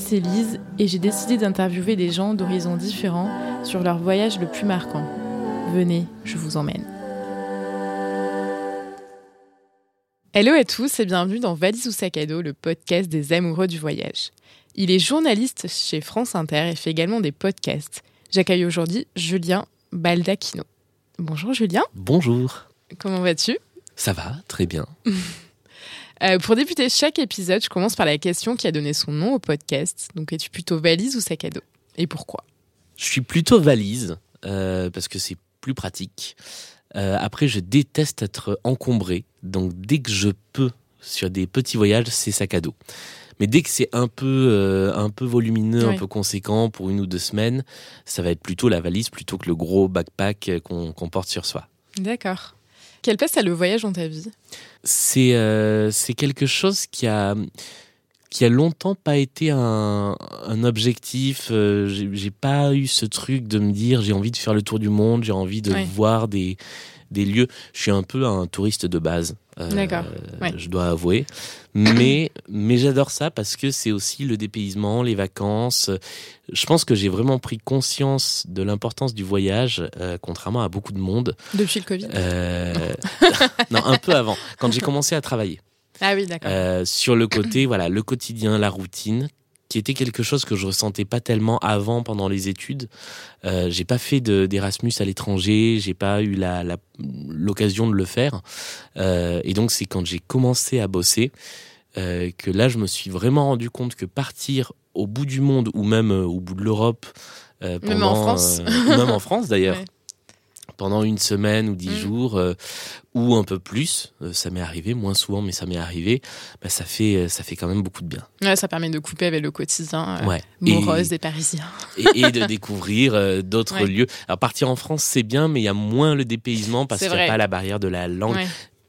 c'est Lise et j'ai décidé d'interviewer des gens d'horizons différents sur leur voyage le plus marquant. Venez, je vous emmène. Hello à tous et bienvenue dans Valise ou sac à dos, le podcast des amoureux du voyage. Il est journaliste chez France Inter et fait également des podcasts. J'accueille aujourd'hui Julien Baldacchino. Bonjour Julien. Bonjour. Comment vas-tu? Ça va, très bien. Euh, pour débuter chaque épisode, je commence par la question qui a donné son nom au podcast. Donc, es-tu plutôt valise ou sac à dos? Et pourquoi? Je suis plutôt valise, euh, parce que c'est plus pratique. Euh, après, je déteste être encombré. Donc, dès que je peux, sur des petits voyages, c'est sac à dos. Mais dès que c'est un peu, un peu volumineux, un peu conséquent pour une ou deux semaines, ça va être plutôt la valise plutôt que le gros backpack qu'on qu'on porte sur soi. D'accord. Quelle place a le voyage dans ta vie? C'est euh, c'est quelque chose qui a qui a longtemps pas été un, un objectif. Euh, j'ai j'ai pas eu ce truc de me dire j'ai envie de faire le tour du monde, j'ai envie de Ouais. voir des des lieux. Je suis un peu un touriste de base. euh, D'accord, ouais. Je dois avouer, mais mais j'adore ça parce que c'est aussi le dépaysement, les vacances. Je pense que j'ai vraiment pris conscience de l'importance du voyage, euh, contrairement à beaucoup de monde. Depuis le Covid Euh, non, un peu avant, quand j'ai commencé à travailler. Ah oui, d'accord. Euh, sur le côté, voilà, le quotidien, la routine, qui était quelque chose que je ressentais pas tellement avant pendant les études. Euh, j'ai pas fait de- d'Erasmus à l'étranger, j'ai pas eu la- l'occasion de le faire. Euh, et donc c'est quand j'ai commencé à bosser euh, que là je me suis vraiment rendu compte que partir au bout du monde ou même au bout de l'Europe, Même en France. ou même en France d'ailleurs. Ouais. Pendant une semaine ou dix Mm. jours, euh, ou un peu plus, euh, ça m'est arrivé, moins souvent, mais ça m'est arrivé. Bah, ça fait, euh, ça fait quand même beaucoup de bien. Ouais, ça permet de couper avec le quotidien euh, Ouais. morose Et- des Parisiens. et, et de découvrir d'autres Ouais. lieux. Alors partir en France, c'est bien, mais il y a moins le dépaysement parce qu'il n'y a pas la barrière de la langue.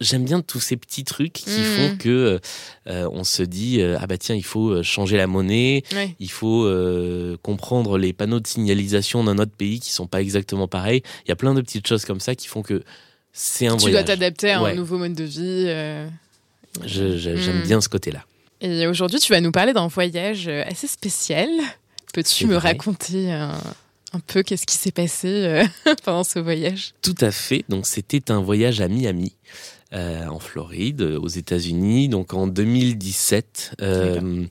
J'aime bien tous ces petits trucs qui Mhm. font que euh, on se dit euh, ah bah tiens il faut euh, changer la monnaie, il faut euh, comprendre les panneaux de signalisation d'un autre pays qui sont pas exactement pareils. Il y a plein de petites choses comme ça qui font que c'est un Tu voyage. dois t'adapter à Ouais. un nouveau mode de vie. je- J'aime bien ce côté-là. Et aujourd'hui, tu vas nous parler d'un voyage assez spécial. Peux-tu me vrai. raconter un, un peu qu'est-ce qui s'est passé pendant ce voyage? Tout à fait. Donc c'était un voyage à Miami, euh, en Floride, euh, aux États-Unis, donc en 2017. Euh,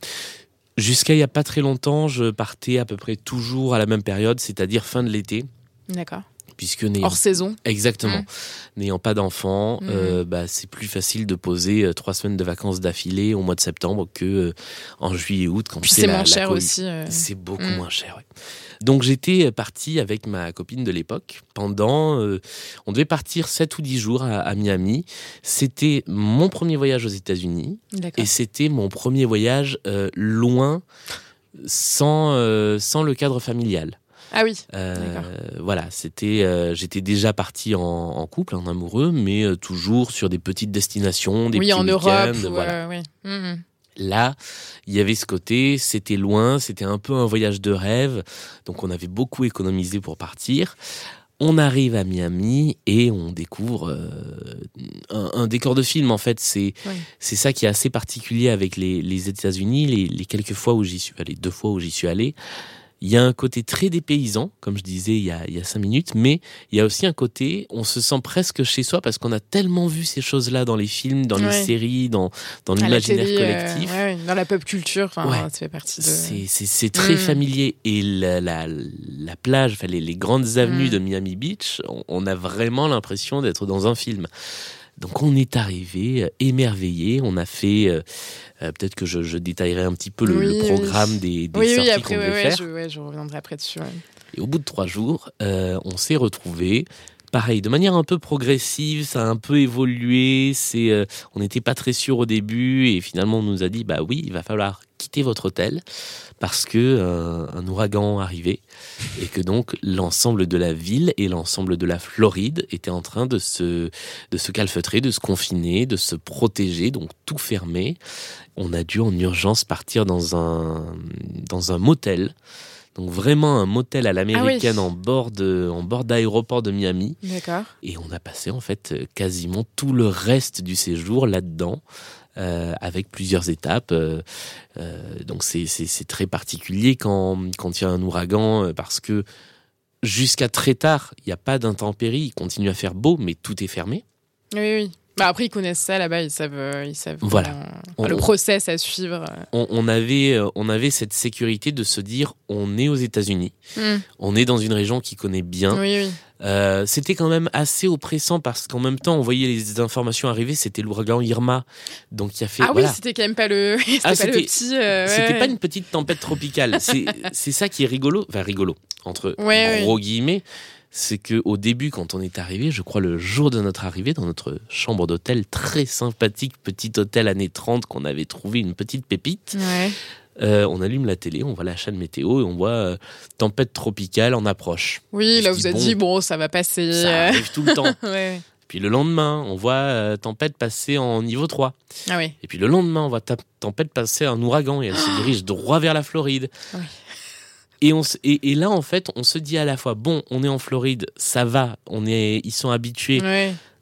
Jusqu'à il y a pas très longtemps, je partais à peu près toujours à la même période, c'est-à-dire fin de l'été, D'accord. puisque n'ayant Hors saison. exactement, Mm. n'ayant pas d'enfants, Mm. euh, bah, c'est plus facile de poser euh, trois semaines de vacances d'affilée au mois de septembre que euh, en juillet et août quand Puis c'est moins la cher aussi. C'est beaucoup Mm. moins cher. ouais. Donc j'étais parti avec ma copine de l'époque pendant, euh, on devait partir 7 ou 10 jours à, à Miami. C'était mon premier voyage aux États-Unis et c'était mon premier voyage euh, loin sans euh, sans le cadre familial. Ah oui. Euh, voilà, c'était, euh, j'étais déjà parti en, en couple, en amoureux, mais euh, toujours sur des petites destinations, des oui, petits en Europe. week-ends, ou, voilà. euh, ouais. Là, il y avait ce côté, c'était loin, c'était un peu un voyage de rêve, donc on avait beaucoup économisé pour partir. On arrive à Miami et on découvre euh, un, un décor de film. En fait, c'est ça qui est assez particulier avec les, les États-Unis. Les, les quelques fois où j'y suis allé, deux fois où j'y suis allé, il y a un côté très dépaysant, comme je disais il y a, il y a cinq minutes, mais il y a aussi un côté, on se sent presque chez soi parce qu'on a tellement vu ces choses-là dans les films, dans Ouais. les séries, dans, dans l'imaginaire euh, collectif. ouais, dans la pop culture, Ouais. ça fait partie de. C'est- très Mm. familier. Et la, la, la plage, enfin, les, les grandes avenues Mm. de Miami Beach, on, on a vraiment l'impression d'être dans un film. Donc on est arrivé euh, émerveillé. On a fait, euh, euh, peut-être que je, je détaillerai un petit peu le, Oui, le oui. programme des, des oui, sorties oui, qu'on devait faire. je, reviendrai après dessus. Et au bout de trois jours, euh, on s'est retrouvés. Pareil, de manière un peu progressive, ça a un peu évolué. C'est, euh, on n'était pas très sûr au début et finalement on nous a dit bah oui, il va falloir quitter votre hôtel parce que euh, un ouragan arrivait et que donc l'ensemble de la ville et l'ensemble de la Floride étaient en train de se de se calfeutrer, de se confiner, de se protéger, donc tout fermé. On a dû en urgence partir dans un dans un motel. Donc vraiment un motel à l'américaine Ah oui. en bord de en bord d'aéroport de Miami D'accord. et on a passé en fait quasiment tout le reste du séjour là-dedans. Euh, avec plusieurs étapes. Euh, euh, donc c'est très particulier quand quand il y a un ouragan parce que jusqu'à très tard, il n'y a pas d'intempéries, il continue à faire beau, mais tout est fermé. Oui, oui. Bah après, ils connaissent ça là-bas, ils savent, ils savent Voilà. On- le process à suivre. On, on avait on avait cette sécurité de se dire on est aux États-Unis, Hmm. on est dans une région qui connaît bien. Oui, oui. Euh, c'était quand même assez oppressant parce qu'en même temps, on voyait les informations arriver. C'était l'ouragan Irma, donc il a fait. Ah voilà. oui, c'était quand même pas le, c'était Ah, pas le petit. euh, ouais, C'était ouais. pas une petite tempête tropicale. C'est c'est ça qui est rigolo, enfin rigolo entre Ouais, gros guillemets. C'est que au début, quand on est arrivé, je crois le jour de notre arrivée dans notre chambre d'hôtel, très sympathique petit hôtel années 30 qu'on avait trouvé une petite pépite. Ouais. Euh, on allume la télé, on voit la chaîne météo et on voit euh, tempête tropicale en approche. Oui, là, vous avez bon, dit, bon, ça va passer. Ça euh, arrive tout le temps. ouais. Puis le lendemain, on voit euh, tempête passer en niveau 3. Ah oui. Et puis le lendemain, on voit tempête passer en ouragan et elle se dirige droit vers la Floride. Oui. Et, on, et, et là, en fait, on se dit à la fois, bon, on est en Floride, ça va, on est, ils sont habitués.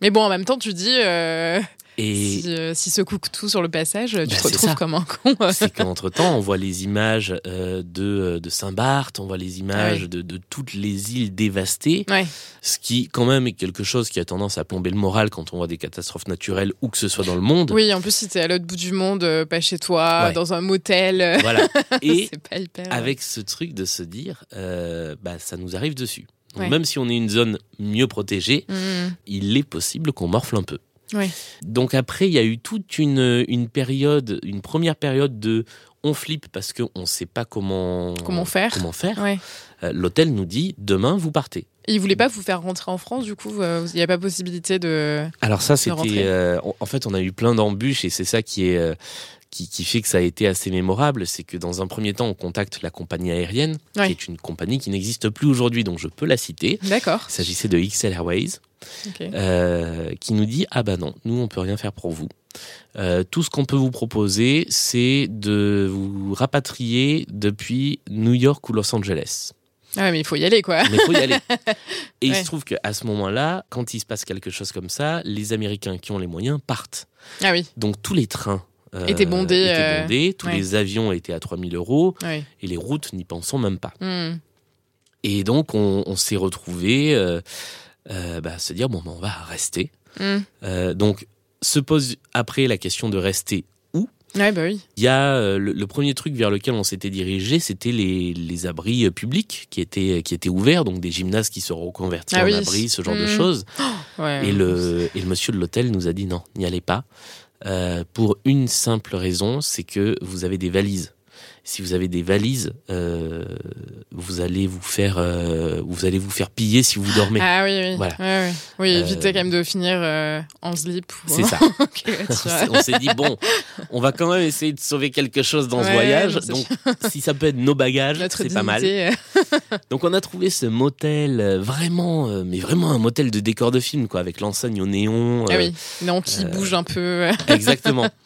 Mais bon, en même temps, tu dis, euh, Et si, euh, si se coupe tout sur le passage, tu Bah, te retrouves ça. comme un con. c'est qu'entre-temps, on voit les images euh, de, de Saint-Barth, on voit les images Ouais. de, de toutes les îles dévastées, Ouais. ce qui, quand même, est quelque chose qui a tendance à plomber le moral quand on voit des catastrophes naturelles, où que ce soit dans le monde. Oui, en plus, si t'es à l'autre bout du monde, euh, pas chez toi, Ouais. dans un motel, euh, Voilà. Et c'est pas hyper. avec ce truc de se dire, euh, bah, ça nous arrive dessus. Donc. Même si on est une zone mieux protégée, Mhm. il est possible qu'on morfle un peu. Donc après, il y a eu toute une, une période, une première période de on flippe parce qu'on ne sait pas comment, Comment faire comment faire. Ouais. Euh, L'hôtel nous dit demain vous partez. Et ils voulaient pas vous faire rentrer en France, du coup, euh, il n'y a pas possibilité de. Alors ça, c'était. euh, en fait, on a eu plein d'embûches et c'est ça qui est. qui, qui fait que ça a été assez mémorable, c'est que dans un premier temps, on contacte la compagnie aérienne, Ouais. qui est une compagnie qui n'existe plus aujourd'hui, donc je peux la citer. D'accord. Il s'agissait de XL Airways. Euh, qui nous dit ah bah non, nous on peut rien faire pour vous. Euh, tout ce qu'on peut vous proposer, c'est de vous rapatrier depuis New York ou Los Angeles. Ah ouais, mais il faut y aller, quoi. Mais il faut y aller. Et il se trouve qu'à ce moment-là, quand il se passe quelque chose comme ça, les Américains qui ont les moyens partent. Ah oui. Donc tous les trains euh, Étaient bondés, étaient euh, tous ouais. les avions étaient à 3000 euros Ouais. et les routes n'y pensons même pas. Hmm. Et donc on, on s'est retrouvé euh, bah, à se dire bon, bah, on va rester. Hmm. Donc, se pose après la question de rester. Ouais, bah oui. Il y a euh, le, le premier truc vers lequel on s'était dirigé, c'était les, les abris euh, publics qui étaient, qui étaient ouverts, donc des gymnases qui se reconvertis Ah en oui. abris, ce genre de Mhm. choses. Ouais. Et le, et le monsieur de l'hôtel nous a dit non, n'y allez pas. Euh, pour une simple raison, c'est que vous avez des valises. Si vous avez des valises, euh, vous allez vous faire, euh, vous allez vous faire piller si vous dormez. Ah oui, oui. Voilà. Ouais. Oui, Euh, évitez quand même de finir en slip. Ou... C'est ça. On s'est dit bon, on va quand même essayer de sauver quelque chose dans ce voyage. Donc, si ça peut être nos bagages, c'est pas mal. Donc, on a trouvé ce motel vraiment, mais vraiment un motel de décor de film, quoi, avec l'enseigne au néon. Ah oui, non, qui bouge un peu. Exactement.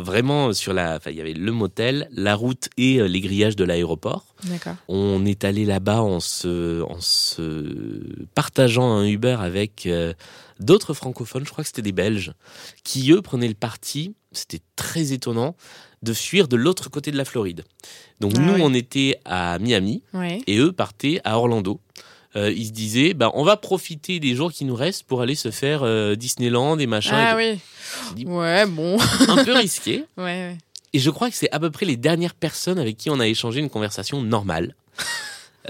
Vraiment sur la, enfin, il y avait le motel, la route et euh, les grillages de l'aéroport. On est allé là-bas en se, en se partageant un Uber avec euh, d'autres francophones, je crois que c'était des Belges, qui eux prenaient le parti, c'était très étonnant, de fuir de l'autre côté de la Floride. Donc Ah nous, oui. on était à Miami Ouais. et eux partaient à Orlando. Euh, ils se disaient, bah, on va profiter des jours qui nous restent pour aller se faire euh, Disneyland et machin. Ah et oui. dit- Ouais, bon. Un peu risqué. Ouais, ouais. Et je crois que c'est à peu près les dernières personnes avec qui on a échangé une conversation normale.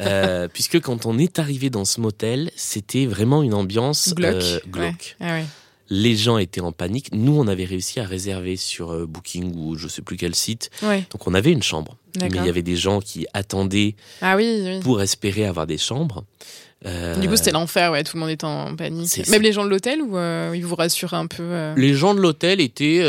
Euh, puisque quand on est arrivé dans ce motel, c'était vraiment une ambiance Glauque. euh, Ouais. glauque. Ah ouais. Les gens étaient en panique. Nous, on avait réussi à réserver sur Booking ou je sais plus quel site. Ouais. Donc on avait une chambre. Mais il y avait des gens qui attendaient Ah oui, oui. pour espérer avoir des chambres. Euh, Du coup, c'était l'enfer, ouais, tout le monde était en panique. Même les gens de l'hôtel ou euh, ils vous rassuraient un peu euh, Les gens de l'hôtel étaient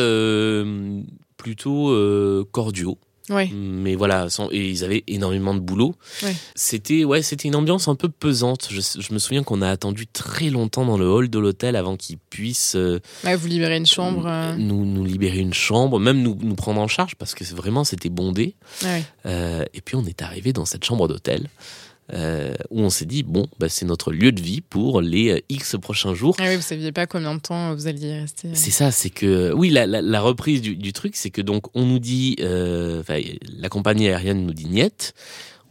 plutôt cordiaux. Ouais. mais voilà, sans- et ils avaient énormément de boulot. Ouais. C'était ouais, c'était une ambiance un peu pesante. Je, je me souviens qu'on a attendu très longtemps dans le hall de l'hôtel avant qu'ils puissent euh, Ouais, vous libérez une chambre. euh, nous, nous libérer une chambre, même nous, nous prendre en charge parce que vraiment c'était bondé. Euh, et puis on est arrivé dans cette chambre d'hôtel. Euh, où on s'est dit bon, bah, c'est notre lieu de vie pour les euh, X prochains jours. Ah oui, vous saviez pas combien de temps vous alliez rester. C'est ça, c'est que oui, la, la, la reprise du, du, truc, c'est que donc on nous dit, euh, la compagnie aérienne nous dit niet,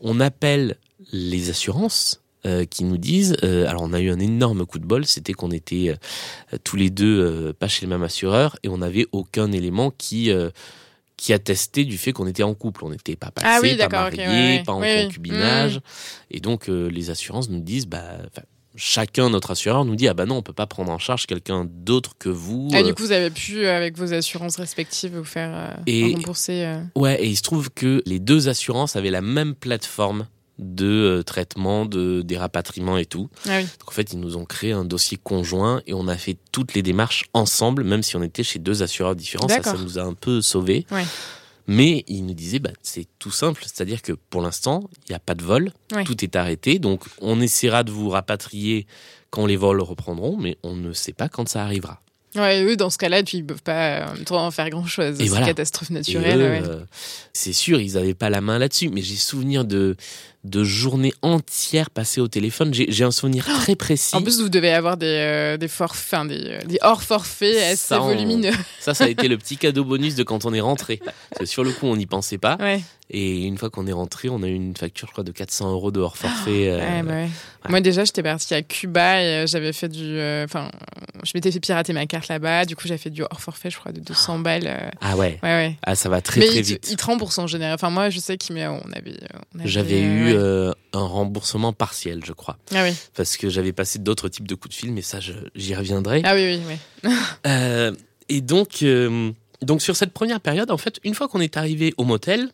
on appelle les assurances. Euh, qui nous disent, euh, alors on a eu un énorme coup de bol, c'était qu'on était euh, tous les deux pas chez le même assureur et on n'avait aucun élément qui qui attestait du fait qu'on était en couple. On n'était pas passé, ah oui, pas marié, okay, ouais, pas en oui, concubinage. Mmh. Et donc, euh, les assurances nous disent, bah, chacun, notre assureur, nous dit, ah bah non, on peut pas prendre en charge quelqu'un d'autre que vous. Ah, du coup, vous avez pu, avec vos assurances respectives, vous faire euh, et, rembourser. Euh... Ouais, et il se trouve que les deux assurances avaient la même plateforme de euh, traitement, de des rapatriements et tout. Ah oui. Donc en fait, ils nous ont créé un dossier conjoint et on a fait toutes les démarches ensemble, même si on était chez deux assureurs différents. Ça, ça nous a un peu sauvés. Ouais. Mais il nous disait, bah, c'est tout simple, c'est-à-dire que pour l'instant, il n'y a pas de vol, ouais. tout est arrêté, donc on essaiera de vous rapatrier quand les vols reprendront, mais on ne sait pas quand ça arrivera. Ouais, eux, dans ce cas-là, ils peuvent pas en même temps faire grand-chose. C'est voilà. catastrophe naturelle. Ouais. euh, c'est sûr, ils n'avaient pas la main là-dessus, mais j'ai souvenir de de journées entières passées au téléphone. J'ai un souvenir très précis. En plus, vous devez avoir des, euh, des forfaits, des, des hors forfaits assez ça, on... volumineux. Ça, ça a été le petit cadeau bonus de quand on est rentré. Sur le coup, on n'y pensait pas. Ouais. Et une fois qu'on est rentré, on a eu une facture, je crois, de 400 euros de hors forfait. Euh... Ouais, bah ouais. Moi, déjà, j'étais partie à Cuba et euh, j'avais fait du. Enfin, je m'étais fait pirater ma carte là-bas. Du coup, j'ai fait du hors forfait, je crois, de 200 balles. euh. Ah ouais. Ouais, ouais. Ah, ça va très, Mais très il, vite. Il te remboursent en général. Enfin, moi, je sais qu'on avait, on avait. J'avais eu euh, un remboursement partiel, je crois. Ah oui. Parce que j'avais passé d'autres types de coups de fil, mais ça, j'y reviendrai. Ah oui, oui, oui. euh, et donc, euh, donc, sur cette première période, en fait, une fois qu'on est arrivé au motel,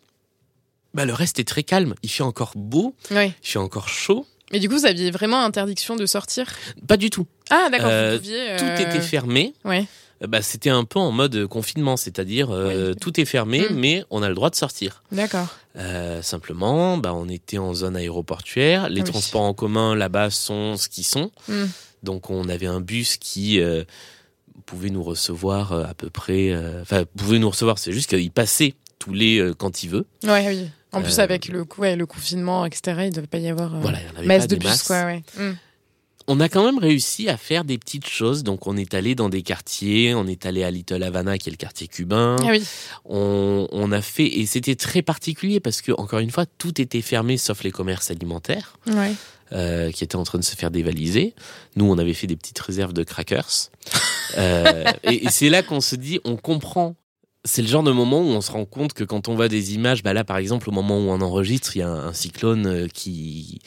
bah, le reste est très calme. Il fait encore beau, oui. il fait encore chaud. Mais du coup, vous aviez vraiment interdiction de sortir? Pas du tout. Ah, d'accord. Tout était fermé. Ouais. Bah, c'était un peu en mode confinement, c'est-à-dire euh, Oui. tout est fermé, Mm. mais on a le droit de sortir. D'accord. Euh, simplement, bah, on était en zone aéroportuaire. Les Ah oui. transports en commun là-bas sont ce qu'ils sont. Mm. Donc, on avait un bus qui euh, pouvait nous recevoir à peu près. Enfin, pouvait nous recevoir. C'est juste qu'il passait tous les quand il veut. Ouais, oui. En plus, avec le, ouais, le confinement, etc., il ne devait pas y avoir Voilà, il y en avait masse pas de bus, masses. quoi, ouais. Mm. On a quand même réussi à faire des petites choses. Donc, on est allé dans des quartiers. On est allé à Little Havana, qui est le quartier cubain. Ah oui. On, on a fait et c'était très particulier parce que encore une fois, tout était fermé sauf les commerces alimentaires. Ouais. euh, qui étaient en train de se faire dévaliser. Nous, on avait fait des petites réserves de crackers. Euh, et et c'est là qu'on se dit, on comprend. C'est le genre de moment où on se rend compte que quand on voit des images, bah là par exemple au moment où on enregistre, il y a un, cyclone euh, qui,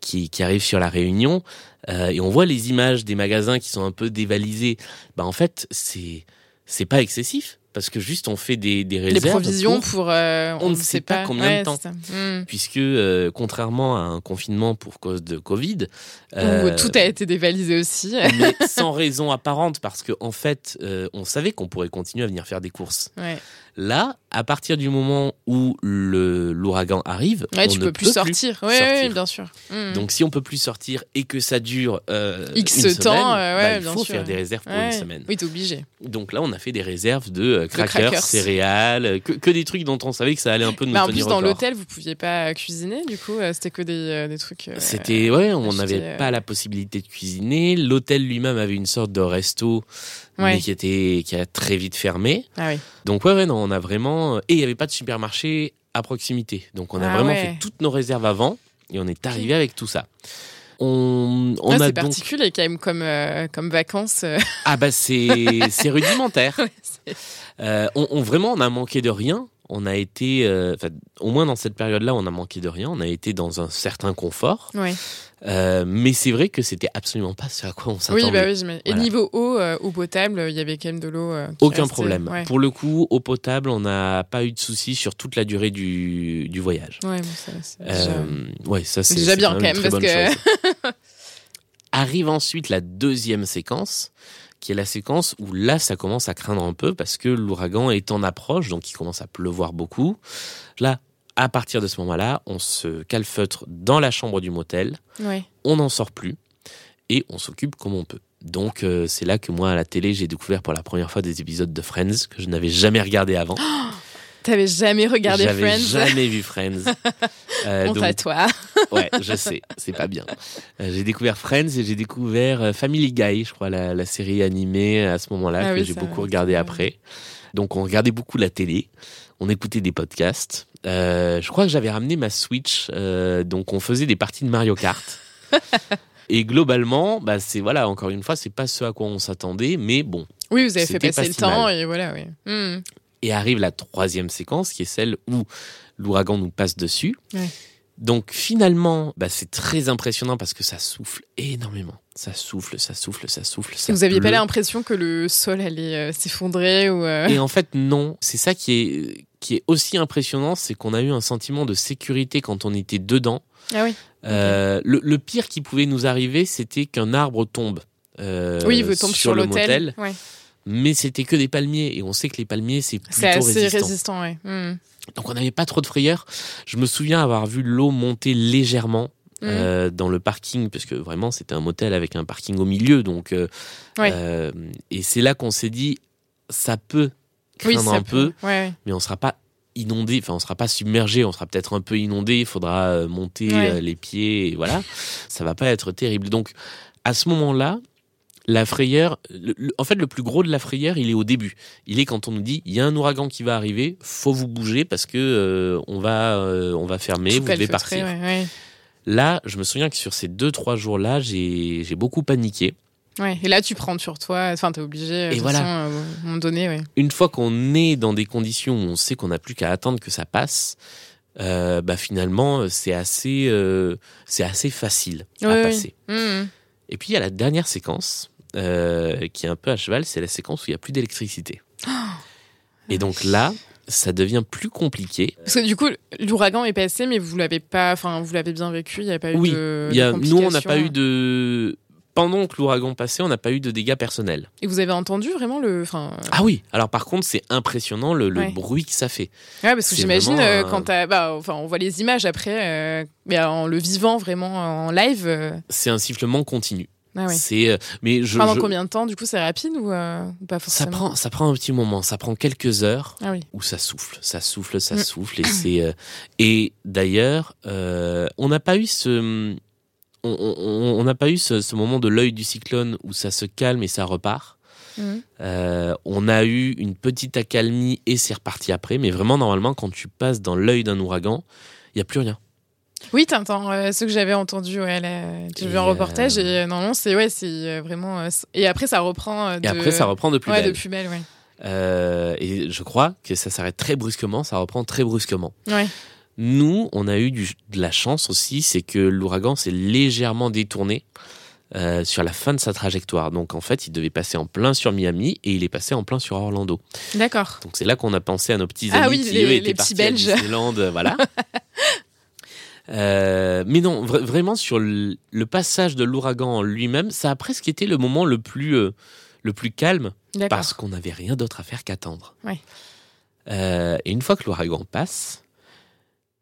qui qui arrive sur la Réunion euh, et on voit les images des magasins qui sont un peu dévalisés. Bah en fait c'est c'est pas excessif parce que juste on fait des, des réserves Les provisions pour- pour. euh, on ne sait pas combien de temps. c'est ça. Mm. puisque euh, contrairement à un confinement pour cause de Covid, Où euh, tout a été dévalisé aussi. mais sans raison apparente parce que en fait, on savait qu'on pourrait continuer à venir faire des courses. Ouais, Là, à partir du moment où l'ouragan arrive, ouais on tu ne peux plus peut sortir. Ouais, sortir. ouais, bien sûr. Mm. Donc, si on peut plus sortir et que ça dure euh, X une temps, semaine, euh, bah, il bien faut sûr. faire des réserves pour une semaine. Oui, t'es obligé. Donc là, on a fait des réserves de euh, crackers, crackers. céréales, que, que des trucs dont on savait que ça allait un peu nous Mais en plus, dans l'hôtel, vous pouviez pas cuisiner, du coup, c'était que des, des trucs. C'était ouais, on n'avait pas la possibilité de cuisiner. L'hôtel lui-même avait une sorte de resto, Ouais. mais qui était qui a très vite fermé. Ah oui. Donc ouais, ouais, non, on a vraiment et il y avait pas de supermarché à proximité. Donc on a Ah vraiment ouais. fait toutes nos réserves avant et on est arrivé avec tout ça. On, on Ouais, a c'est donc particulier quand même comme, euh, comme vacances. euh. ah bah c'est c'est rudimentaire. Ouais, c'est- Euh, on, on- vraiment on a manqué de rien. On a été, au moins dans cette période-là, on a manqué de rien. On a été dans un certain confort. ouais. Euh, mais c'est vrai que c'était absolument pas ce à quoi on s'attendait. Oui, bah oui. Et niveau eau, euh, eau potable, il y avait quand même de l'eau. euh, Aucun restait. problème. Ouais, Pour le coup, eau potable, on n'a pas eu de soucis sur toute la durée du, du voyage. ouais bon, ça, c'est déjà- Euh, ouais, ça c'est déjà bien, quand même, parce que-. Arrive ensuite la deuxième séquence, qui est la séquence où là, ça commence à craindre un peu parce que l'ouragan est en approche, donc il commence à pleuvoir beaucoup. Là, à partir de ce moment-là, on se calfeutre dans la chambre du motel, Ouais. on n'en sort plus et on s'occupe comme on peut. Donc euh, c'est là que moi à la télé j'ai découvert pour la première fois des épisodes de Friends que je n'avais jamais regardé avant. T'avais jamais regardé J'avais Friends? jamais vu Friends. Euh, Honte donc, à toi. ouais, je sais, c'est pas bien. Euh, j'ai découvert Friends et j'ai découvert euh, Family Guy, je crois, la, la série animée à ce moment-là Ah que oui, j'ai beaucoup regardé après. Donc on regardait beaucoup la télé, on écoutait des podcasts. Euh, je crois que j'avais ramené ma Switch, euh, donc on faisait des parties de Mario Kart. et globalement, bah c'est voilà, encore une fois, c'est pas ce à quoi on s'attendait, mais bon. Oui, vous avez fait passer pas le temps mal. et voilà, oui. Hmm. Et arrive la troisième séquence, qui est celle où l'ouragan nous passe dessus. Ouais. Donc finalement, bah, c'est très impressionnant parce que ça souffle énormément. Ça souffle, ça souffle, ça souffle. Ça Vous aviez pas l'impression que le sol allait euh, s'effondrer ou euh, Et en fait, non. C'est ça qui est, qui est aussi impressionnant, c'est qu'on a eu un sentiment de sécurité quand on était dedans. Ah oui. Euh, le, le pire qui pouvait nous arriver, c'était qu'un arbre tombe. euh, oui, il tombe sur, le l'hôtel. Ouais. mais c'était que des palmiers et on sait que les palmiers c'est plutôt C'est assez résistant. résistant, ouais. Hmm. Donc on n'avait pas trop de frayeur. Je me souviens avoir vu l'eau monter légèrement Mhm. euh, dans le parking, parce que vraiment c'était un motel avec un parking au milieu. Donc, euh, euh, et c'est là qu'on s'est dit, ça peut Oui, craindre ça un peut. peu, Ouais, mais on sera pas inondé, enfin on sera pas submergé, on sera peut-être un peu inondé. Il faudra monter Ouais. les pieds, et voilà. ça va pas être terrible. Donc à ce moment-là. La frayeur, le- le- en fait, le plus gros de la frayeur, il est au début. Il est quand on nous dit il y a un ouragan qui va arriver, faut vous bouger parce que euh, on va, euh, on va fermer, Tout vous devez partir. ouais, ouais. Là, je me souviens que sur ces deux trois jours-là, j'ai beaucoup paniqué. Ouais. Et là, tu prends sur toi. Enfin, t'es obligé. euh, Et voilà. façon, euh, à un moment donné, ouais. Une fois qu'on est dans des conditions où on sait qu'on n'a plus qu'à attendre que ça passe, euh, bah finalement c'est assez euh, c'est assez facile à passer. Hmm. Et puis il y a la dernière séquence euh, qui est un peu à cheval, c'est la séquence où il y a plus d'électricité. Et donc là, ça devient plus compliqué. Parce que du coup, l'ouragan est passé, mais vous l'avez pas. Enfin, vous l'avez bien vécu. Il n'y a pas eu Oui, de. Y a, de nous, on n'a pas eu de. Pendant que l'ouragan passait, on n'a pas eu de dégâts personnels. Et vous avez entendu vraiment le. Enfin. Ah oui, alors par contre, c'est impressionnant le, le Ouais. bruit que ça fait. Ouais, parce que j'imagine euh, euh, quand t'as. Bah, enfin, on voit les images après, euh, mais en le vivant vraiment en live. euh, C'est un sifflement continu. Ah. C'est, euh, mais je, Pendant je- combien de temps Du coup, c'est rapide ou, euh, pas ça forcément prend, ça prend un petit moment, ça prend quelques heures Ah oui. où ça souffle, ça souffle, ça Mm. souffle, et c'est. euh, et d'ailleurs, euh, on n'a pas eu ce, on- n'a pas eu ce, ce moment de l'œil du cyclone où ça se calme et ça repart. Euh, on a eu une petite accalmie et c'est reparti après, mais vraiment normalement quand tu passes dans l'œil d'un ouragan, il y a plus rien. Oui, t'entends euh, ce que j'avais entendu. Ouais, j'ai vu un reportage euh, et euh, normalement, c'est ouais, c'est euh, vraiment. euh, et après, ça reprend. euh, Et de- après ça reprend de plus ouais, belle. de plus belle, ouais. Et je crois que ça s'arrête très brusquement, ça reprend très brusquement. Ouais. Nous, on a eu du- de la chance aussi, c'est que l'ouragan s'est légèrement détourné sur la fin de sa trajectoire. Donc en fait, il devait passer en plein sur Miami et il est passé en plein sur Orlando. D'accord. Donc c'est là qu'on a pensé à nos petits Ah amis oui, qui les- eux les étaient petits partis à Belges. Disneyland, voilà. Euh, mais non, vra- vraiment sur le, le passage de l'ouragan lui-même, ça a presque été le moment le plus euh, le plus calme parce qu'on n'avait rien d'autre à faire qu'attendre. Ouais. Euh, et une fois que l'ouragan passe,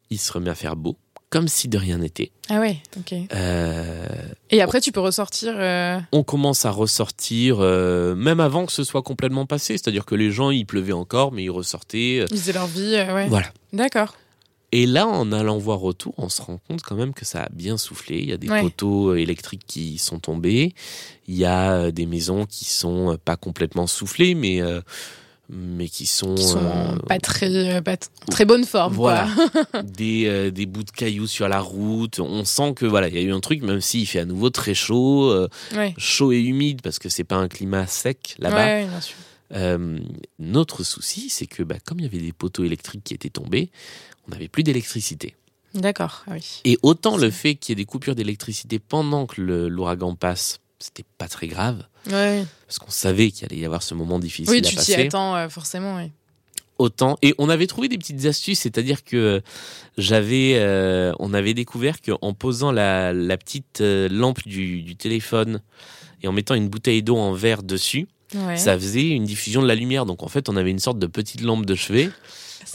il se remet à faire beau, comme si de rien n'était. Ah ouais, ok. Euh, Et après, tu peux ressortir. euh, on commence à ressortir, euh, même avant que ce soit complètement passé. C'est-à-dire que les gens, il pleuvait encore, mais ils ressortaient. euh, Ils faisaient leur vie, ouais. Voilà. D'accord. Et là, en allant voir autour, on se rend compte quand même que ça a bien soufflé. Il y a des Ouais. poteaux euh, électriques qui sont tombés. Il y a euh, des maisons qui sont euh, pas complètement soufflées, mais, euh, mais qui sont. Qui sont euh, pas très, pas très bonne forme. Voilà. quoi. des, euh, des bouts de cailloux sur la route. On sent que voilà, il y a eu un truc, même s'il fait à nouveau très chaud, euh, Ouais. chaud et humide parce que c'est pas un climat sec là-bas. Ouais, ouais, notre souci, c'est que bah, comme il y avait des poteaux électriques qui étaient tombés, on n'avait plus d'électricité. D'accord. Ah oui. Et autant le fait qu'il y ait des coupures d'électricité pendant que l'ouragan passe, c'était pas très grave, Ouais. parce qu'on savait qu'il allait y avoir ce moment difficile Oui, à tu t'y attends euh, forcément. Ouais. Autant. Et on avait trouvé des petites astuces, c'est-à-dire que j'avais, euh, on avait découvert qu'en posant la, la petite euh, lampe du, du téléphone et en mettant une bouteille d'eau en verre dessus, Ouais. ça faisait une diffusion de la lumière. Donc en fait, on avait une sorte de petite lampe de chevet.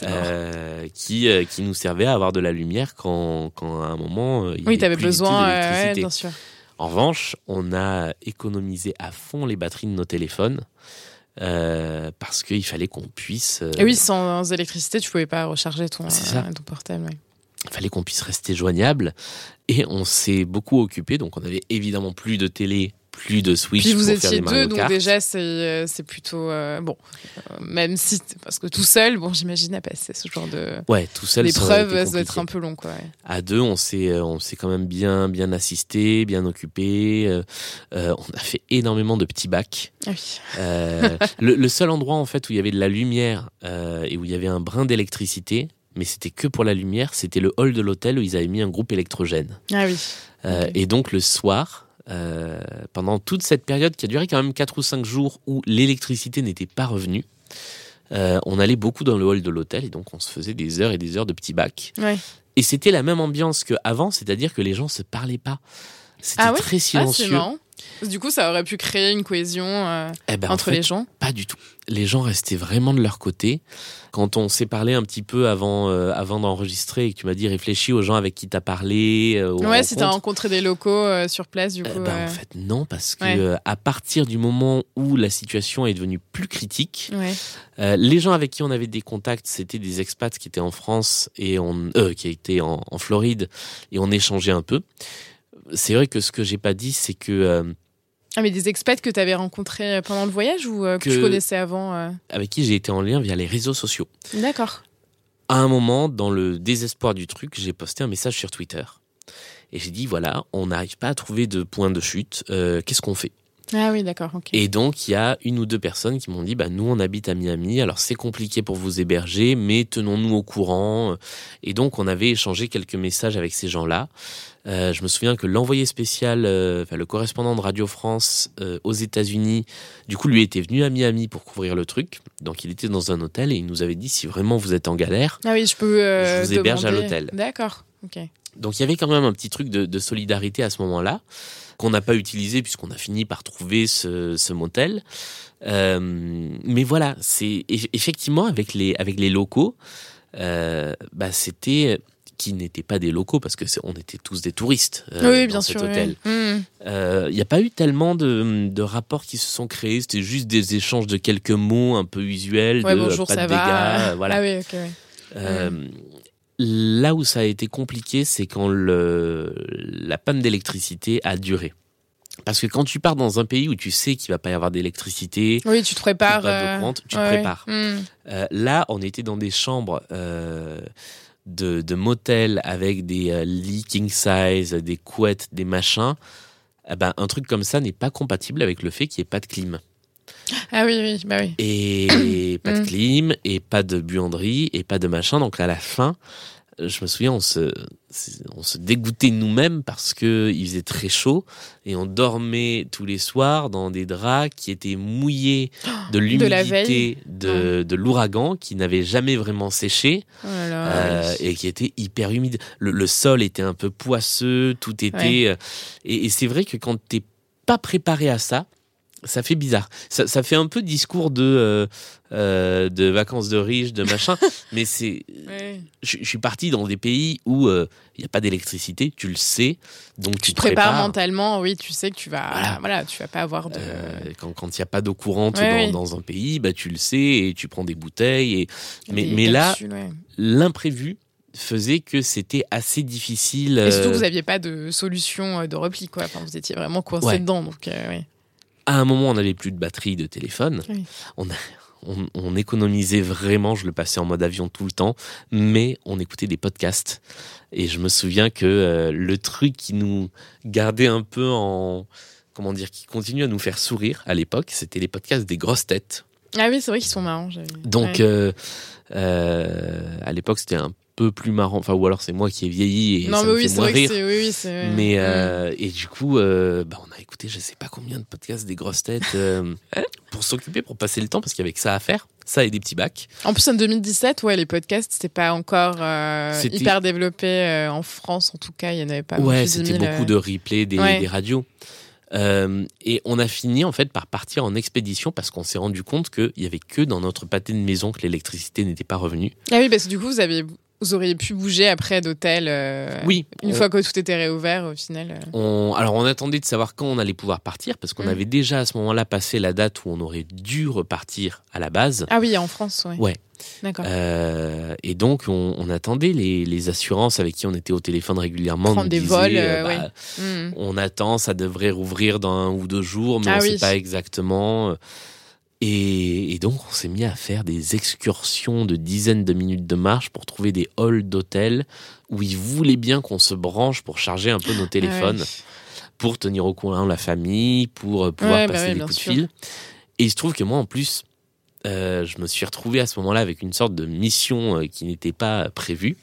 Euh, qui, euh, qui nous servait à avoir de la lumière quand, quand à un moment euh, il y oui, du tout besoin. ouais, d'électricité. bien sûr. En revanche, on a économisé à fond les batteries de nos téléphones. euh, parce qu'il fallait qu'on puisse. euh, Et oui, sans électricité, tu pouvais pas recharger ton, euh, ton portable. ouais. il fallait qu'on puisse rester joignable. Et on s'est beaucoup occupé. Donc, on avait évidemment plus de télé, plus de Switch Puis vous pour faire étiez des Mario deux, donc déjà c'est euh, c'est plutôt euh, bon. euh, même si parce que tout seul, bon, j'imagine à passer ce genre de Ouais, tout seul. ça l'épreuve, été ça doit être un peu long, quoi. ouais. À deux, on s'est, on s'est quand même bien, bien assisté, bien occupé. Euh, on a fait énormément de petits bacs. Ah oui. Le, le seul endroit en fait où il y avait de la lumière et où il y avait un brin d'électricité, mais c'était que pour la lumière, c'était le hall de l'hôtel où ils avaient mis un groupe électrogène. Ah oui. Euh. Et donc le soir, euh, pendant toute cette période qui a duré quand même 4 ou 5 jours où l'électricité n'était pas revenue, euh, on allait beaucoup dans le hall de l'hôtel et donc on se faisait des heures et des heures de petits bacs. Ouais. Et c'était la même ambiance qu'avant, c'est-à-dire que les gens se parlaient pas. C'était Ah ouais très Ah, silencieux. marrant. Du coup, ça aurait pu créer une cohésion euh, Eh ben, en entre fait, les gens. Pas du tout. Les gens restaient vraiment de leur côté. Quand on s'est parlé un petit peu avant, euh, avant d'enregistrer et que tu m'as dit réfléchis aux gens avec qui t'as parlé. euh, Ouais, si t'as rencontres. rencontré des locaux sur place, du coup. Euh, ben, En fait, non, parce que Ouais. à partir du moment où la situation est devenue plus critique, Ouais. les gens avec qui on avait des contacts, c'était des expats qui étaient en France et on, qui étaient en, en Floride et on échangeait un peu. C'est vrai que ce que j'ai pas dit, c'est que euh, Ah, mais des expats que t'avais rencontrés pendant le voyage ou euh, que, Que- tu connaissais avant euh avec qui j'ai été en lien via les réseaux sociaux. D'accord. À un moment, dans le désespoir du truc, j'ai posté un message sur Twitter. Et j'ai dit, voilà, on n'arrive pas à trouver de point de chute, euh, qu'est-ce qu'on fait? Ah oui, d'accord. Et donc, il y a une ou deux personnes qui m'ont dit, bah, nous, on habite à Miami, alors c'est compliqué pour vous héberger, mais tenons-nous au courant. Et donc, on avait échangé quelques messages avec ces gens-là. Euh, je me souviens que l'envoyé spécial, euh, enfin, le correspondant de Radio France euh, aux États-Unis, du coup, lui était venu à Miami pour couvrir le truc. Donc, il était dans un hôtel et il nous avait dit, si vraiment vous êtes en galère, Ah oui, je peux. Je vous héberge à l'hôtel. D'accord, ok. Donc il y avait quand même un petit truc de, de solidarité à ce moment-là qu'on n'a pas utilisé puisqu'on a fini par trouver ce, ce motel. Euh, mais voilà, c'est eff- effectivement avec les avec les locaux, euh, bah c'était qui n'étaient pas des locaux parce que on était tous des touristes euh, oui, dans bien cet sûr. hôtel. Il n'y a pas eu tellement de, de rapports qui se sont créés. C'était juste des échanges de quelques mots un peu usuels. Ouais, de, bonjour, pas ça de va. dégâts, voilà. Ah oui, ok. ouais. Euh, Là où ça a été compliqué, c'est quand le, la panne d'électricité a duré. Parce que quand tu pars dans un pays où tu sais qu'il va pas y avoir d'électricité, Oui, tu te prépares. pas euh, tu te ouais. prépares. Hmm. euh, là, on était dans des chambres euh, de, de motels avec des lits king size, des couettes, des machins. Eh ben, un truc comme ça n'est pas compatible avec le fait qu'il n'y ait pas de clim. Ah oui, oui, bah oui. Et pas de Mm. clim, et pas de buanderie, et pas de machin. Donc à la fin, je me souviens, on se, on se dégoûtait nous-mêmes parce que il faisait très chaud et on dormait tous les soirs dans des draps qui étaient mouillés de l'humidité de, de l'ouragan qui n'avait jamais vraiment séché Oh euh, et qui était hyper humide. Le, le sol était un peu poisseux, tout était. euh, Et, et c'est vrai que quand t'es pas préparé à ça, ça fait bizarre. Ça, ça fait un peu discours de euh, euh, de vacances de riches, de machin. mais c'est, Ouais. je, je suis parti dans des pays où euh, il n'y a pas d'électricité, tu le sais, donc tu, Tu te prépares prépares. mentalement, oui, tu sais que tu vas. Voilà. Voilà, tu vas pas avoir de. Euh, quand quand il n'y a pas d'eau courante Ouais, dans, oui. dans un pays, bah tu le sais et tu prends des bouteilles. Et mais, des mais là, ouais. l'imprévu faisait que c'était assez difficile. Et surtout, euh, vous n'aviez pas de solution euh, de repli, quoi. Enfin, vous étiez vraiment coincé dedans, donc euh, ouais. À un moment, on n'avait plus de batterie de téléphone. Oui. On, a- on, on économisait vraiment. Je le passais en mode avion tout le temps, mais on écoutait des podcasts. Et je me souviens que euh, le truc qui nous gardait un peu en comment dire, qui continue à nous faire sourire à l'époque, c'était les podcasts des grosses têtes. Ah oui, c'est vrai qu'ils sont marrants. Donc, ouais. euh, euh, à l'époque, c'était un peu plus marrant. Enfin, ou alors c'est moi qui ai vieilli et non, ça mais me oui, fait moins vrai rire. Oui, oui. Mais euh, et du coup, euh, bah, on a écouté je sais pas combien de podcasts des grosses têtes euh, pour s'occuper, pour passer le temps, parce qu'il y avait que ça à faire, ça et des petits bacs. En plus, en 2017, ouais, les podcasts, c'était pas encore euh, hyper développé en France, en tout cas. Il y en avait pas. ouais, plus 10 c'était 000, beaucoup de replays des, Ouais. des radios. Euh, et on a fini en fait par partir en expédition parce qu'on s'est rendu compte qu'il y avait que dans notre pâté de maison que l'électricité n'était pas revenue. Ah oui, parce que du coup, vous avez vous auriez pu bouger après d'hôtel euh, Oui. une on- fois que tout était réouvert au final. euh. on- alors on attendait de savoir quand on allait pouvoir partir parce qu'on Mm. avait déjà à ce moment-là passé la date où on aurait dû repartir à la base. Ah oui, en France, ouais. Ouais. D'accord. Euh, et donc on, on attendait les, les assurances avec qui on était au téléphone régulièrement. Prendre des disaient, vols, euh, euh, bah, Hmm. On attend, ça devrait rouvrir dans un ou deux jours, mais Ah on ne oui. sait pas exactement. Et, et donc, on s'est mis à faire des excursions de dizaines de minutes de marche pour trouver des halls d'hôtels où ils voulaient bien qu'on se branche pour charger un peu nos téléphones, Ah ouais. pour tenir au courant la famille, pour euh, pouvoir Ouais, bah passer ouais, des coups sûr. de fil. Et il se trouve que moi, en plus, euh, je me suis retrouvé à ce moment-là avec une sorte de mission euh, qui n'était pas prévue.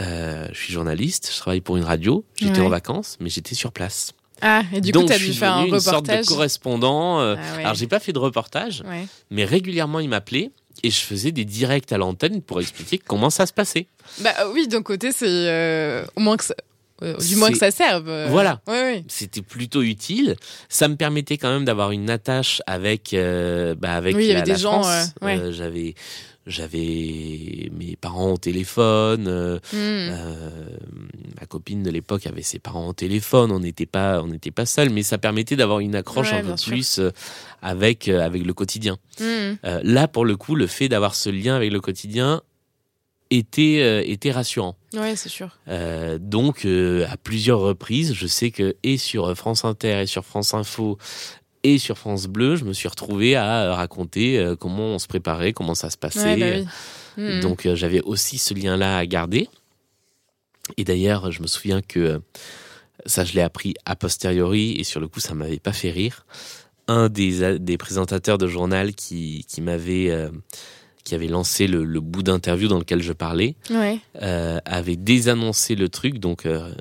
Euh, je suis journaliste, je travaille pour une radio, j'étais en vacances, mais j'étais sur place. Ah, et du coup, Donc, tu as dû faire un devenu une sorte de reportage. correspondant. euh, Ah ouais. Alors, j'ai pas fait de reportage, Ouais. mais régulièrement, il m'appelait et je faisais des directs à l'antenne pour expliquer comment ça se passait. Bah oui, d'un côté, c'est euh, au moins que ça, du moins que ça serve. euh. Voilà. C'était plutôt utile. Ça me permettait quand même d'avoir une attache avec, euh, bah, avec Oui, il y la, avait des la gens, France. euh, ouais. Euh, j'avais, j'avais mes parents au téléphone. euh, Hmm. euh, ma copine de l'époque avait ses parents au téléphone. On n'était pas, on n'était pas seuls, mais ça permettait d'avoir une accroche Ouais, un peu plus euh, avec, euh, avec le quotidien. Hmm. Euh, là, pour le coup, le fait d'avoir ce lien avec le quotidien était, euh, était rassurant. Ouais, c'est sûr. Euh, donc, euh, à plusieurs reprises, je sais que et sur France Inter et sur France Info et sur France Bleu, je me suis retrouvé à raconter comment on se préparait, comment ça se passait. Ouais, bah oui. Hmm. Donc, j'avais aussi ce lien-là à garder. Et d'ailleurs, je me souviens que ça, je l'ai appris a posteriori et sur le coup, ça m'avait pas fait rire. Un des, des présentateurs de journal qui, qui m'avait qui avait lancé le, le bout d'interview dans lequel je parlais Ouais. euh, avait désannoncé le truc. Donc, euh,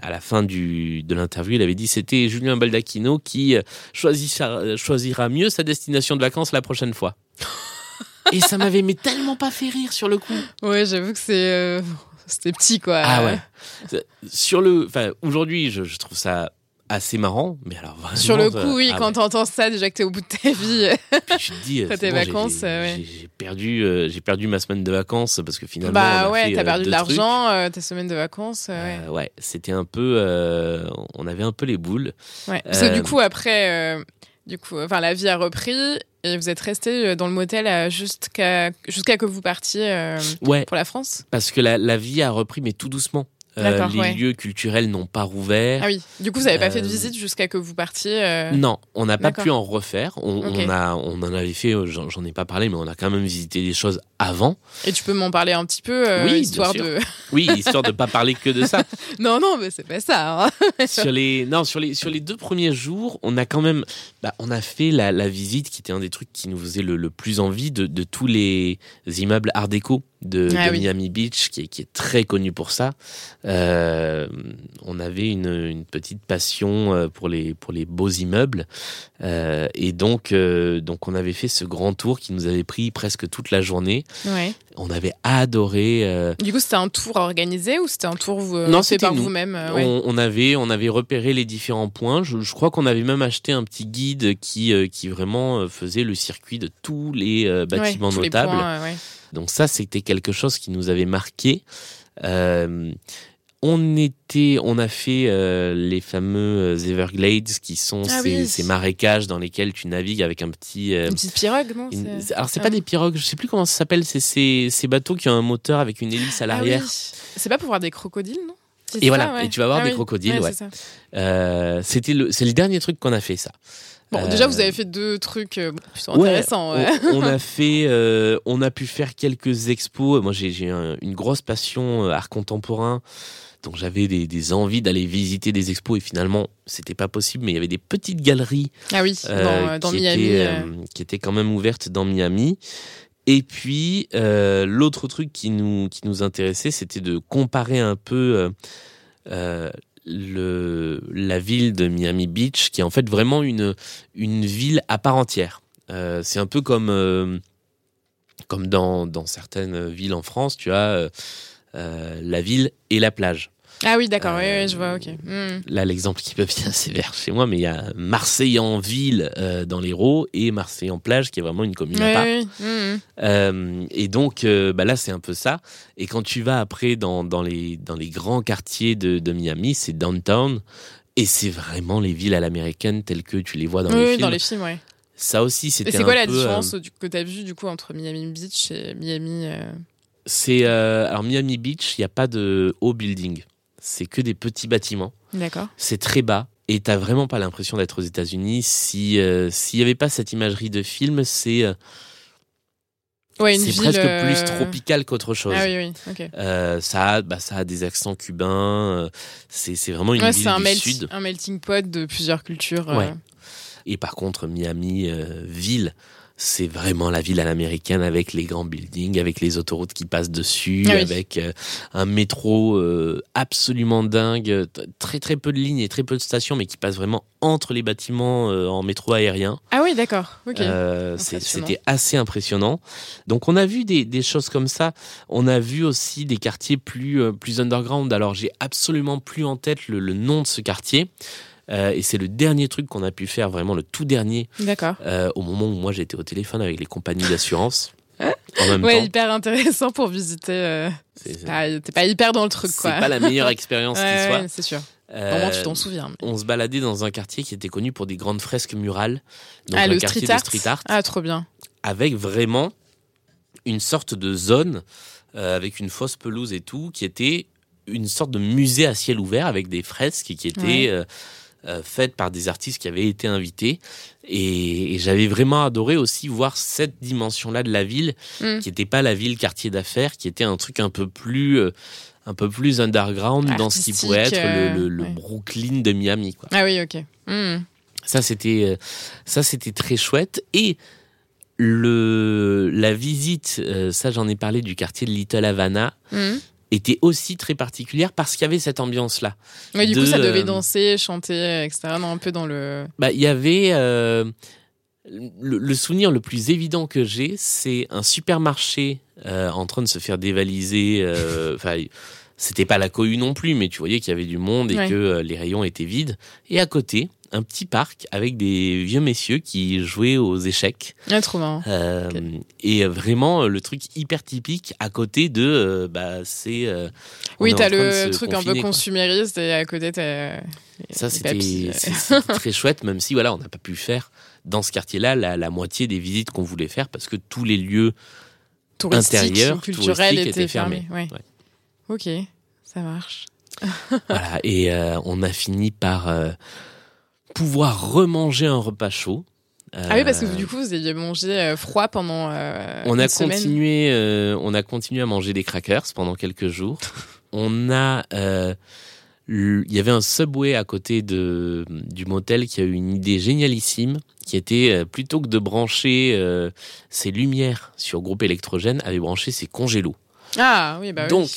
à la fin du, de l'interview, il avait dit c'était Julien Baldacchino qui euh, choisira, choisira mieux sa destination de vacances la prochaine fois. Et ça m'avait mais tellement pas fait rire sur le coup. Ouais, j'avoue que c'est euh, c'était petit quoi. Ah ouais. Sur le, enfin, aujourd'hui, je, je trouve ça assez marrant, mais alors vraiment. Sur le coup, euh, oui, ah quand ouais. t'entends ça, déjà que t'es au bout de ta vie. Puis tu te dis, euh, Après tes bon, vacances, j'ai euh, ouais. j'ai- j'ai perdu, euh, j'ai perdu ma semaine de vacances parce que finalement. bah a ouais, fait, t'as euh, perdu de l'argent, euh, ta semaine de vacances. euh, ouais. Euh, ouais, c'était un peu, euh, on avait un peu les boules. Ouais. Parce que Euh, du coup, après, euh, du coup, enfin, la vie a repris et vous êtes resté euh, dans le motel euh, jusqu'à jusqu'à que vous partiez euh, Ouais, pour la France. parce que la, la vie a repris, mais tout doucement. Euh, les ouais. lieux culturels n'ont pas rouvert. Ah oui. Du coup, vous avez pas fait de Euh, visite jusqu'à que vous partiez. euh, Non, on n'a pas pu en refaire. On, a, on en avait fait. J'en ai pas parlé, mais on a quand même visité des choses avant. Et tu peux m'en parler un petit peu, Oui, histoire de. Oui, histoire de pas parler que de ça. non, non, mais c'est pas ça. hein. sur les, non, sur les, sur les deux premiers jours, on a quand même, bah, on a fait la, la visite qui était un des trucs qui nous faisait le, le plus envie de, de tous les immeubles Art déco de, Ah de oui. Miami Beach, qui est, qui est très connu pour ça. Euh, on avait une, une petite passion euh, pour les, pour les beaux immeubles. Euh, et donc, euh, donc, on avait fait ce grand tour qui nous avait pris presque toute la journée. Ouais. On avait adoré. Du coup, c'était un tour organisé ou c'était un tour euh, Non, fait par vous-même ouais. On, on avait, on avait repéré les différents points. Je, je crois qu'on avait même acheté un petit guide qui, qui vraiment faisait le circuit de tous les Ouais, bâtiments les notables. points. Donc ça, c'était quelque chose qui nous avait marqué. Euh, on était, on a fait euh, les fameux Everglades, qui sont Ah ces, oui. ces marécages dans lesquels tu navigues avec un petit. euh, Une petite pirogue, non une- alors c'est ah. pas des pirogues, je sais plus comment ça s'appelle. C'est ces, ces bateaux qui ont un moteur avec une hélice à Ah l'arrière. oui. C'est pas pour voir des crocodiles, non? Et ça, voilà, ouais. et tu vas voir Ah des oui. crocodiles, ouais. Euh, c'était le, c'est le dernier truc qu'on a fait ça. Bon, Euh, déjà, vous avez fait deux trucs euh, plutôt Ouais, intéressants. ouais. On, on a fait, euh, on a pu faire quelques expos. Moi, j'ai j'ai un- une grosse passion euh, art contemporain, donc j'avais des, des envies d'aller visiter des expos et finalement, c'était pas possible. Mais il y avait des petites galeries Ah oui, dans, dans qui, Miami. étaient, qui étaient quand même ouvertes dans Miami. Et puis l'autre truc qui nous qui nous intéressait, c'était de comparer un peu euh, la ville de Miami Beach, qui est en fait vraiment une une ville à part entière. Euh, c'est un peu comme euh, comme dans dans certaines villes en France, tu as euh, la ville et la plage. Ah oui, d'accord, oui, Euh, oui, je vois, ok. Hmm. Là, l'exemple qui peut bien sévère chez moi, mais il y a Marseille en ville euh, dans l'Hérault et Marseille en plage qui est vraiment une commune à part. oui, hmm. Euh, et donc, euh, bah là, c'est un peu ça. Et quand tu vas après dans, dans, les, dans les grands quartiers de, de Miami, c'est downtown. Et c'est vraiment les villes à l'américaine telles que tu les vois dans oui, les oui, films. dans les films, ouais. Ça aussi, Et c'était c'est quoi la peu, différence euh, que tu as vu du coup entre Miami Beach et Miami euh, C'est euh, alors Miami Beach, il n'y a pas de haut building. C'est que des petits bâtiments. D'accord. C'est très bas. Et t'as vraiment pas l'impression d'être aux États-Unis. Si euh, s'il y avait pas cette imagerie de film, c'est euh, Ouais, c'est presque euh, plus tropical qu'autre chose. Ah oui, oui. Euh, ça, a, bah, ça a des accents cubains. C'est vraiment une Ouais, ville un, du melt- sud. un melting pot de plusieurs cultures. Ouais. Et par contre, Miami ville, c'est vraiment la ville à l'américaine avec les grands buildings, avec les autoroutes qui passent dessus, Ah oui. avec euh, un métro euh, absolument dingue, très très peu de lignes et très peu de stations, mais qui passe vraiment entre les bâtiments euh, en métro aérien. Ah oui, d'accord. Euh. C'était assez impressionnant. Donc on a vu des, des choses comme ça. On a vu aussi des quartiers plus, plus underground. Alors j'ai absolument plus en tête le, le nom de ce quartier. Euh, et c'est le dernier truc qu'on a pu faire, vraiment le tout dernier, D'accord. euh, au moment où moi j'étais au téléphone avec les compagnies d'assurance. en même Ouais, temps, hyper intéressant pour visiter. euh, c'est c'est pas- T'es pas hyper dans le truc, c'est quoi. pas la meilleure expérience Ouais, qui soit. ouais, c'est sûr. Euh, moins, tu t'en souviens. on se baladait dans un quartier qui était connu pour des grandes fresques murales. Donc ah, un le quartier street art. de street art. Ah, trop bien. avec vraiment une sorte de zone euh, avec une fausse pelouse et tout, qui était une sorte de musée à ciel ouvert avec des fresques qui étaient Ouais. euh, euh, faites par des artistes qui avaient été invités. Et, et j'avais vraiment adoré aussi voir cette dimension-là de la ville, Mm. qui n'était pas la ville quartier d'affaires, qui était un truc un peu plus... euh, un peu plus underground dans ce qui pourrait être le, le- euh, le ouais. Brooklyn de Miami. Quoi. Ah oui, ok. Hmm. Ça c'était euh, ça c'était très chouette et le la visite ça j'en ai parlé du quartier de Little Havana Hmm. Était aussi très particulière parce qu'il y avait cette ambiance là. Ouais, du De, coup, ça devait euh, danser, chanter, etc. Non, un peu dans le. Bah il y avait euh, le, le souvenir le plus évident que j'ai c'est un supermarché euh, en train de se faire dévaliser euh, enfin c'était pas la cohue non plus mais tu voyais qu'il y avait du monde et Ouais. que euh, les rayons étaient vides et à côté un petit parc avec des vieux messieurs qui jouaient aux échecs Ah, trop marrant. Euh. Et vraiment, euh, le truc hyper typique à côté de, euh, bah, c'est. euh, Oui, t'as le truc un peu quoi. consumériste et à côté, t'as. Ça, c'était très chouette, même si voilà, on n'a pas pu faire dans ce quartier-là la, la moitié des visites qu'on voulait faire parce que tous les lieux intérieurs, culturel touristiques était étaient fermé. fermés. Ouais. Ok, ça marche. voilà, et euh, on a fini par euh, pouvoir remanger un repas chaud. Ah oui, parce que Euh, du coup, vous aviez mangé euh, froid pendant. euh, on a semaine. continué, euh, on a continué à manger des crackers pendant quelques jours. on a, il y avait un subway à côté de du motel qui a eu une idée génialissime, qui était plutôt que de brancher ses lumières sur groupe électrogène, avait branché ses congélos. Ah oui, bah oui. Donc,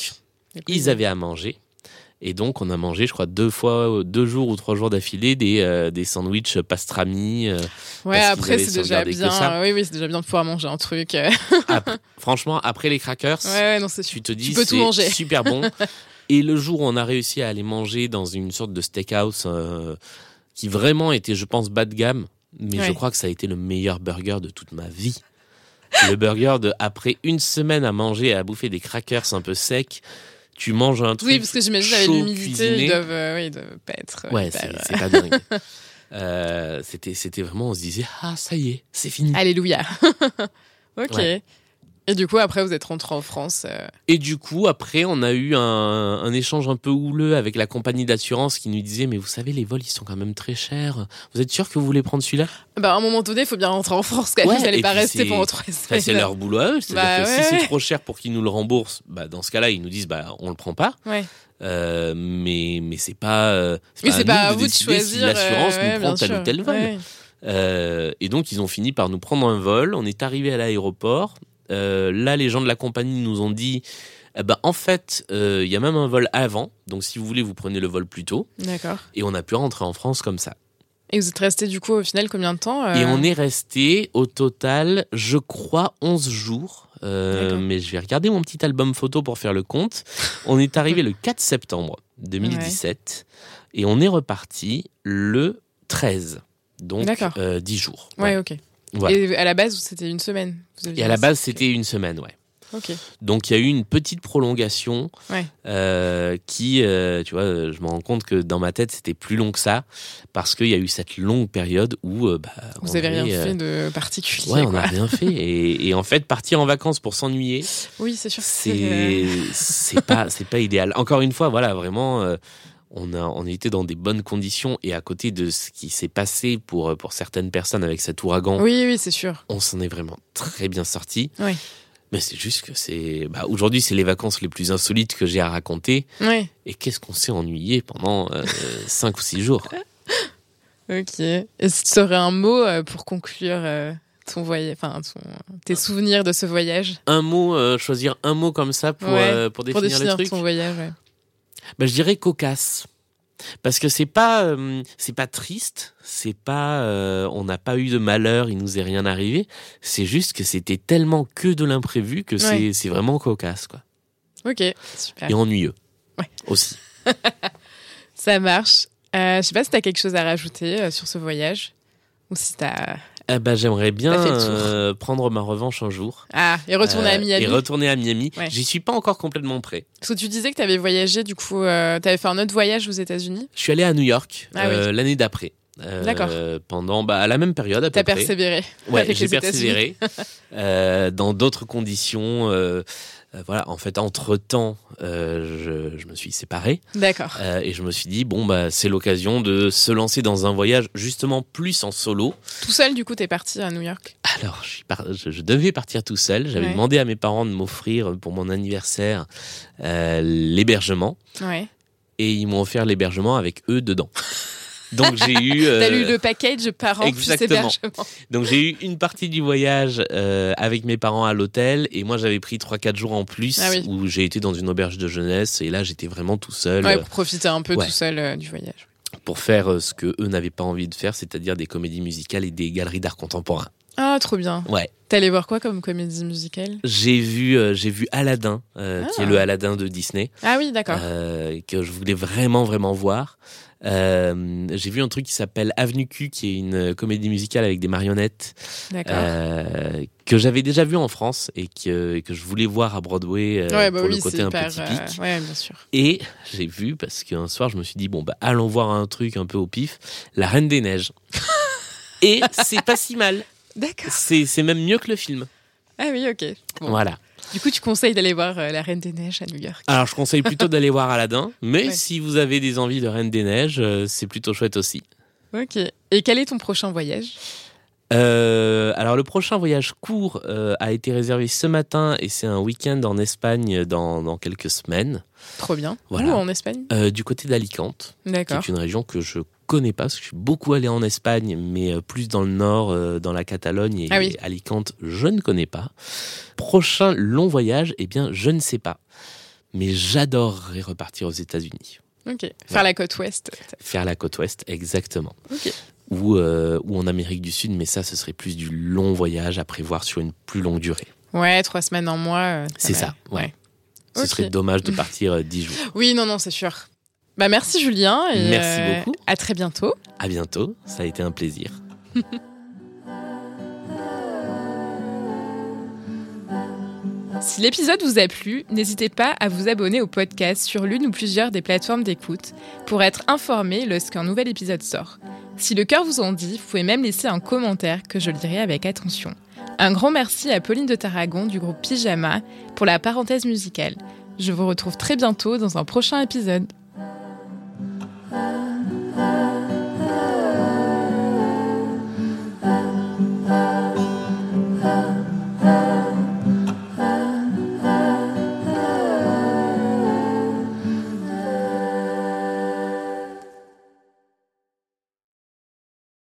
Ils avaient à manger. Et donc, on a mangé, je crois, deux fois, deux jours ou trois jours d'affilée, des, euh, des sandwichs pastrami. euh, Ouais, après, c'est déjà bien. euh, Oui, oui, c'est déjà bien de pouvoir manger un truc. euh. franchement, après les crackers, Ouais, ouais, non, tu te dis c'est super bon. Et le jour où on a réussi à aller manger dans une sorte de steakhouse euh, qui vraiment était, je pense, bas de gamme, mais je crois que ça a été le meilleur burger de toute ma vie. Le burger de après une semaine à manger et à bouffer des crackers un peu secs, tu manges un truc. Oui, parce que j'imagine avec l'humidité, ils doivent, euh, oui, ils doivent pas être. euh, Ouais, c'est c'est pas dingue. Euh, c'était c'était vraiment on se disait ah ça y est c'est fini Alléluia. ok. Ouais. Et du coup, après, vous êtes rentré en France. euh, et du coup après on a eu un, un échange un peu houleux avec la compagnie d'assurance qui nous disait mais vous savez les vols ils sont quand même très chers vous êtes sûr que vous voulez prendre celui-là? Bah, à un moment donné, il faut bien rentrer en France. Quand. Ouais, vous n'allez et pas rester pendant trois semaines. c'est leur boulot à eux Bah que si c'est trop cher pour qu'ils nous le remboursent bah dans ce cas-là ils nous disent bah on le prend pas Ouais. Euh, mais mais c'est pas euh, Oui, c'est pas à vous de choisir. si l'assurance euh, nous prend tel sûr. ou tel vol et donc, ils ont fini par nous prendre un vol. On est arrivé à l'aéroport. Euh, là, les gens de la compagnie nous ont dit eh ben, en fait, euh, il y a même un vol avant. Donc, si vous voulez, vous prenez le vol plus tôt. D'accord. Et on a pu rentrer en France comme ça. Et vous êtes resté du coup au final combien de temps euh Et on est resté au total, je crois, 11 jours. Euh, mais je vais regarder mon petit album photo pour faire le compte. On est arrivé le 4 septembre 2017 et on est reparti le 13. Donc D'accord. euh, 10 jours. Ouais, ok. Voilà. Et à la base, c'était une semaine. Vous Et à la base, c'était une semaine, ouais. Ok. Donc il y a eu une petite prolongation Ouais. euh, qui, euh, tu vois, euh, je me rends compte que dans ma tête c'était plus long que ça parce qu'il y a eu cette longue période où euh, bah, Vous avez rien avait, fait de particulier. Ouais, on n'a rien fait. Et, et en fait, partir en vacances pour s'ennuyer, Oui, c'est sûr. que c'est c'est pas c'est pas idéal. Encore une fois, voilà, vraiment. Euh, on a, on était dans des bonnes conditions et à côté de ce qui s'est passé pour, pour certaines personnes avec cet ouragan, Oui, oui, c'est sûr. on s'en est vraiment très bien sorti. Ouais. Mais c'est juste que c'est. Bah, Aujourd'hui, c'est les vacances les plus insolites que j'ai à raconter. Ouais. Et qu'est-ce qu'on s'est ennuyé pendant 5 ou 6 jours. Ok. Et si tu aurais un mot euh, pour conclure euh, ton voyage, enfin ton- tes souvenirs de ce voyage, Un mot, euh, choisir un mot comme ça pour, Ouais, euh, pour définir, pour définir le truc. ton voyage. ouais. Bah, je dirais cocasse. Parce que c'est pas euh, c'est pas triste, c'est pas euh, on n'a pas eu de malheur, il nous est rien arrivé, c'est juste que c'était tellement que de l'imprévu que c'est Ouais. c'est vraiment cocasse quoi. Ok, super. Et ennuyeux. Ouais. Aussi. Ça marche. Euh, je sais pas si t'as quelque chose à rajouter euh, sur ce voyage ou si t'as. Eh ben, j'aimerais bien T'as euh, prendre ma revanche un jour. Ah, et retourner Euh, à Miami. Et retourner à Miami. Ouais. J'y suis pas encore complètement prêt. Parce que tu disais que t'avais voyagé, du coup, euh, t'avais fait un autre voyage aux États-Unis. Je suis allé à New York Ah oui. euh, l'année d'après. Euh, D'accord. Pendant bah, à la même période à peu T'as près. persévéré. Ouais, j'ai persévéré dans d'autres conditions. Euh, euh, voilà, en fait, entre temps, je, je me suis séparé D'accord. euh, et je me suis dit bon bah c'est l'occasion de se lancer dans un voyage justement plus en solo. Tout seul, du coup, t'es parti à New York? Alors, je, par- je, je devais partir tout seul. J'avais Ouais. demandé à mes parents de m'offrir pour mon anniversaire euh, l'hébergement Ouais. et ils m'ont offert l'hébergement avec eux dedans. Donc j'ai eu. euh, T'as lu le package parents plus exactement. hébergement. Donc j'ai eu une partie du voyage euh, avec mes parents à l'hôtel et moi j'avais pris 3-4 jours en plus Ah oui. où j'ai été dans une auberge de jeunesse et là j'étais vraiment tout seul Ouais, euh, pour profiter un peu ouais. tout seul euh, du voyage. pour faire ce que eux n'avaient pas envie de faire, c'est-à-dire des comédies musicales et des galeries d'art contemporain. Ah, trop bien. Ouais. T'es allé voir quoi comme comédie musicale? J'ai vu euh, j'ai vu Aladdin euh, qui Ah. est le Aladdin de Disney Ah oui, d'accord. euh, que je voulais vraiment vraiment voir. Euh, j'ai vu un truc qui s'appelle Avenue Q qui est une euh, comédie musicale avec des marionnettes euh, que j'avais déjà vu en France et que, et que je voulais voir à Broadway euh, ouais, bah pour oui, le côté un hyper. peu typique. ouais, bien sûr. Et j'ai vu, parce qu'un soir je me suis dit, bon, bah allons voir un truc un peu au pif, La Reine des Neiges. et c'est pas si mal, D'accord. c'est c'est même mieux que le film. Ah oui, ok. Bon. Voilà. Du coup, tu conseilles d'aller voir euh, La Reine des Neiges à New York. Alors je conseille plutôt d'aller voir Aladdin, mais Ouais. si vous avez des envies de Reine des Neiges, euh, c'est plutôt chouette aussi. Ok. Et quel est ton prochain voyage? Euh, alors le prochain voyage court euh, a été réservé ce matin et c'est un week-end en Espagne dans, dans quelques semaines, Trop bien. Voilà. Où en Espagne? Euh, du côté d'Alicante, qui D'accord. est une région que je connais pas, parce que je suis beaucoup allé en Espagne, mais euh, plus dans le nord, euh, dans la Catalogne et Ah oui. Alicante, je ne connais pas. Prochain long voyage, eh bien je ne sais pas, mais j'adorerais repartir aux États-Unis, Ok. Faire la côte ouest. faire la côte ouest exactement. Ok. Ou, euh, ou en Amérique du Sud, mais ça, ce serait plus du long voyage à prévoir sur une plus longue durée. Ouais, trois semaines en mois. euh, C'est ça, ouais. Ce serait dommage de partir 10 jours. Oui, non, non, c'est sûr. Bah merci Julien. Et Merci euh, beaucoup. À très bientôt. À bientôt, ça a été un plaisir. Si l'épisode vous a plu, n'hésitez pas à vous abonner au podcast sur l'une ou plusieurs des plateformes d'écoute pour être informé lorsqu'un nouvel épisode sort. Si le cœur vous en dit, vous pouvez même laisser un commentaire que je lirai avec attention. Un grand merci à Pauline de Tarragon du groupe Pyjama pour la parenthèse musicale. Je vous retrouve très bientôt dans un prochain épisode. Love.